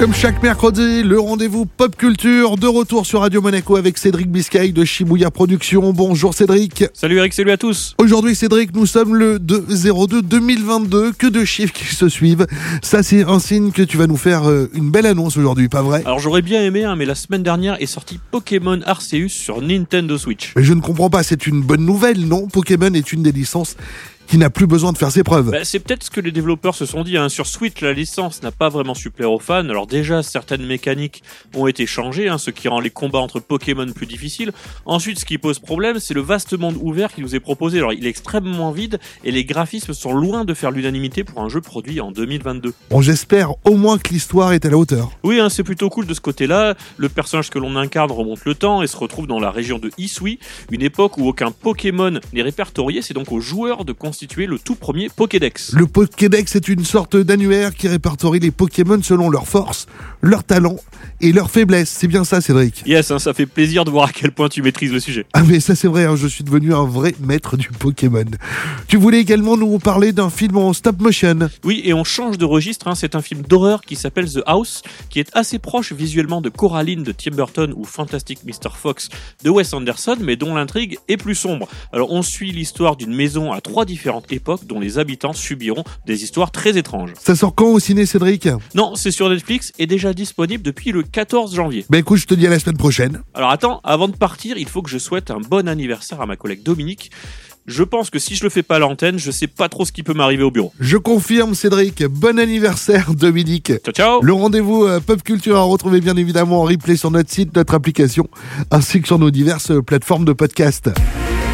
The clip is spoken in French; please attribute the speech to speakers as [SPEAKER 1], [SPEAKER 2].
[SPEAKER 1] Comme chaque mercredi, le rendez-vous pop culture de retour sur Radio Monaco avec Cédric Biscay de Shibuya Productions. Bonjour Cédric.
[SPEAKER 2] Salut Eric, salut à tous.
[SPEAKER 1] Aujourd'hui Cédric, nous sommes le 2 02 2022. Que de chiffres qui se suivent. Ça c'est un signe que tu vas nous faire euh, une belle annonce aujourd'hui, pas vrai?
[SPEAKER 2] Alors j'aurais bien aimé, hein, mais la semaine dernière est sorti Pokémon Arceus sur Nintendo Switch.
[SPEAKER 1] Mais je ne comprends pas, c'est une bonne nouvelle, non? Pokémon est une des licences qui n'a plus besoin de faire ses preuves.
[SPEAKER 2] Bah, c'est peut-être ce que les développeurs se sont dit. Hein. Sur Switch, la licence n'a pas vraiment su plaire aux fans. Alors déjà, certaines mécaniques ont été changées, hein, ce qui rend les combats entre Pokémon plus difficiles. Ensuite, ce qui pose problème, c'est le vaste monde ouvert qui nous est proposé. Alors il est extrêmement vide et les graphismes sont loin de faire l'unanimité pour un jeu produit en 2022.
[SPEAKER 1] Bon, j'espère au moins que l'histoire est à la hauteur.
[SPEAKER 2] Oui, hein, c'est plutôt cool de ce côté-là. Le personnage que l'on incarne remonte le temps et se retrouve dans la région de Isui, une époque où aucun Pokémon n'est répertorié. C'est donc aux joueurs de le tout premier Pokédex.
[SPEAKER 1] Le Pokédex est une sorte d'annuaire qui répertorie les Pokémon selon leurs forces, leurs talents et leurs faiblesses. C'est bien ça, Cédric
[SPEAKER 2] Yes, hein, ça fait plaisir de voir à quel point tu maîtrises le sujet.
[SPEAKER 1] Ah mais ça c'est vrai, hein, je suis devenu un vrai maître du Pokémon. Tu voulais également nous parler d'un film en stop motion.
[SPEAKER 2] Oui, et on change de registre. hein. C'est un film d'horreur qui s'appelle The House, qui est assez proche visuellement de Coraline de Tim Burton ou Fantastic Mr. Fox de Wes Anderson, mais dont l'intrigue est plus sombre. Alors on suit l'histoire d'une maison à trois différentes époques dont les habitants subiront des histoires très étranges.
[SPEAKER 1] Ça sort quand au ciné, Cédric?
[SPEAKER 2] Non, c'est sur Netflix et déjà disponible depuis le 14 janvier.
[SPEAKER 1] Bah écoute, je te dis à la semaine prochaine.
[SPEAKER 2] Alors attends, avant de partir, il faut que je souhaite un bon anniversaire à ma collègue Dominique. Je pense que si je le fais pas à l'antenne, je sais pas trop ce qui peut m'arriver au bureau.
[SPEAKER 1] Je confirme, Cédric. Bon anniversaire, Dominique.
[SPEAKER 2] Ciao ciao
[SPEAKER 1] Le rendez-vous euh, Pop Culture à retrouver bien évidemment en replay sur notre site, notre application, ainsi que sur nos diverses plateformes de podcast.